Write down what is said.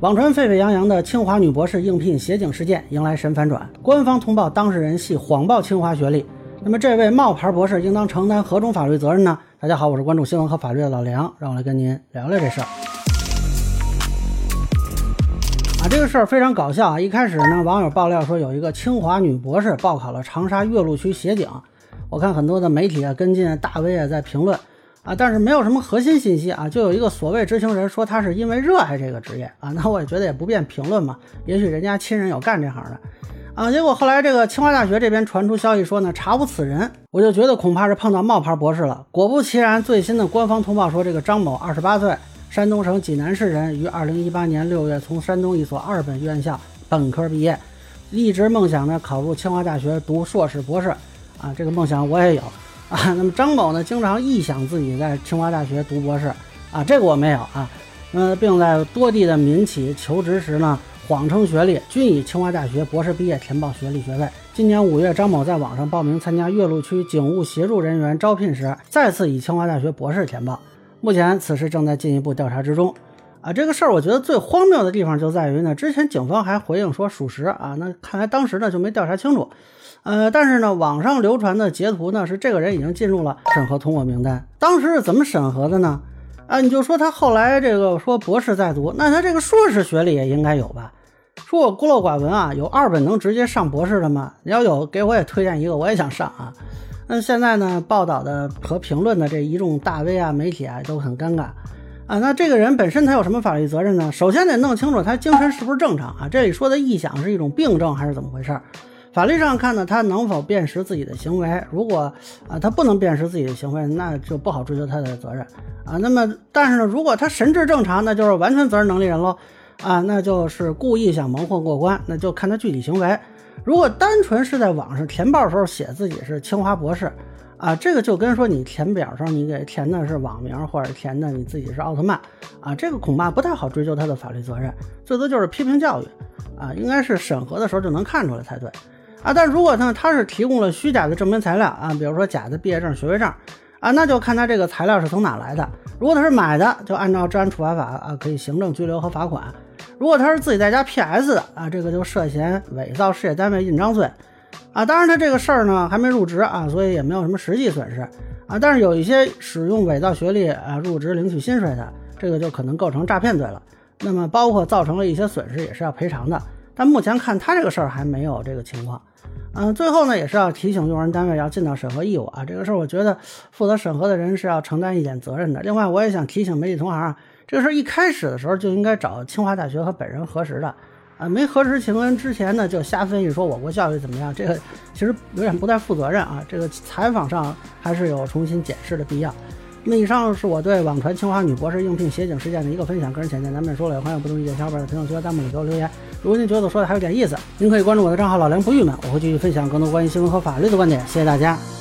网传沸沸扬扬的清华女博士应聘协警事件迎来神反转，官方通报当事人系谎报清华学历。那么，这位冒牌博士应当承担何种法律责任呢？大家好，我是关注新闻和法律的老梁，让我来跟您聊聊这事儿。啊，这个事儿非常搞笑啊！一开始呢，网友爆料说有一个清华女博士报考了长沙岳麓区协警，我看很多的媒体啊跟进，大 V 啊在评论。啊，但是没有什么核心信息啊，就有一个所谓知情人说他是因为热爱这个职业啊，那我也觉得也不便评论嘛，也许人家亲人有干这行的啊。结果后来这个清华大学这边传出消息说呢，查无此人，我就觉得恐怕是碰到冒牌博士了。果不其然，最新的官方通报说，这个张某二十八岁，山东省济南市人，于二零一八年六月从山东一所二本院校本科毕业，一直梦想呢考入清华大学读硕士博士啊，这个梦想我也有。啊，那么张某呢，经常臆想自己在清华大学读博士，啊，这个我没有啊，呃，并在多地的民企求职时呢，谎称学历，均以清华大学博士毕业填报学历学位。今年五月，张某在网上报名参加岳麓区警务协助人员招聘时，再次以清华大学博士填报。目前此事正在进一步调查之中。啊，这个事儿我觉得最荒谬的地方就在于呢，之前警方还回应说属实啊，那看来当时呢就没调查清楚。呃，但是呢，网上流传的截图呢，是这个人已经进入了审核通过名单。当时是怎么审核的呢？啊，你就说他后来这个说博士在读，那他这个硕士学历也应该有吧？说我孤陋寡闻啊，有二本能直接上博士的吗？你要有，给我也推荐一个，我也想上啊。那现在呢，报道的和评论的这一众大 V 啊、媒体啊都很尴尬啊。那这个人本身他有什么法律责任呢？首先得弄清楚他精神是不是正常啊？这里说的臆想是一种病症还是怎么回事？法律上看呢，他能否辨识自己的行为？如果啊，他不能辨识自己的行为，那就不好追究他的责任啊。那么，但是呢，如果他神志正常，那就是完全责任能力人喽啊，那就是故意想蒙混过关，那就看他具体行为。如果单纯是在网上填报时候写自己是清华博士啊，这个就跟说你填表时候你给填的是网名，或者填的你自己是奥特曼啊，这个恐怕不太好追究他的法律责任，最多就是批评教育啊，应该是审核的时候就能看出来才对。啊，但如果呢，他是提供了虚假的证明材料啊，比如说假的毕业证、学位证啊，那就看他这个材料是从哪来的。如果他是买的，就按照治安处罚法啊，可以行政拘留和罚款。如果他是自己在家 PS 的啊，这个就涉嫌伪造事业单位印章罪啊。当然，他这个事儿呢还没入职啊，所以也没有什么实际损失啊。但是有一些使用伪造学历啊入职领取薪水的，这个就可能构成诈骗罪了。那么包括造成了一些损失，也是要赔偿的。但目前看他这个事儿还没有这个情况。嗯，最后呢，也是要提醒用人单位要尽到审核义务啊。这个事儿，我觉得负责审核的人是要承担一点责任的。另外，我也想提醒媒体同行啊，这个事儿一开始的时候就应该找清华大学和本人核实的啊。没核实情况之前呢，就瞎分析说我国教育怎么样，这个其实有点不太负责任啊。这个采访上还是有重新检视的必要。那以上是我对网传清华女博士应聘协警事件的一个分享，个人浅见，咱们也说了，也欢迎不同意见小伙伴在评论区和弹幕里给我留言。如果您觉得我说的还有点意思，您可以关注我的账号老梁不郁闷，我会继续分享更多关于新闻和法律的观点。谢谢大家。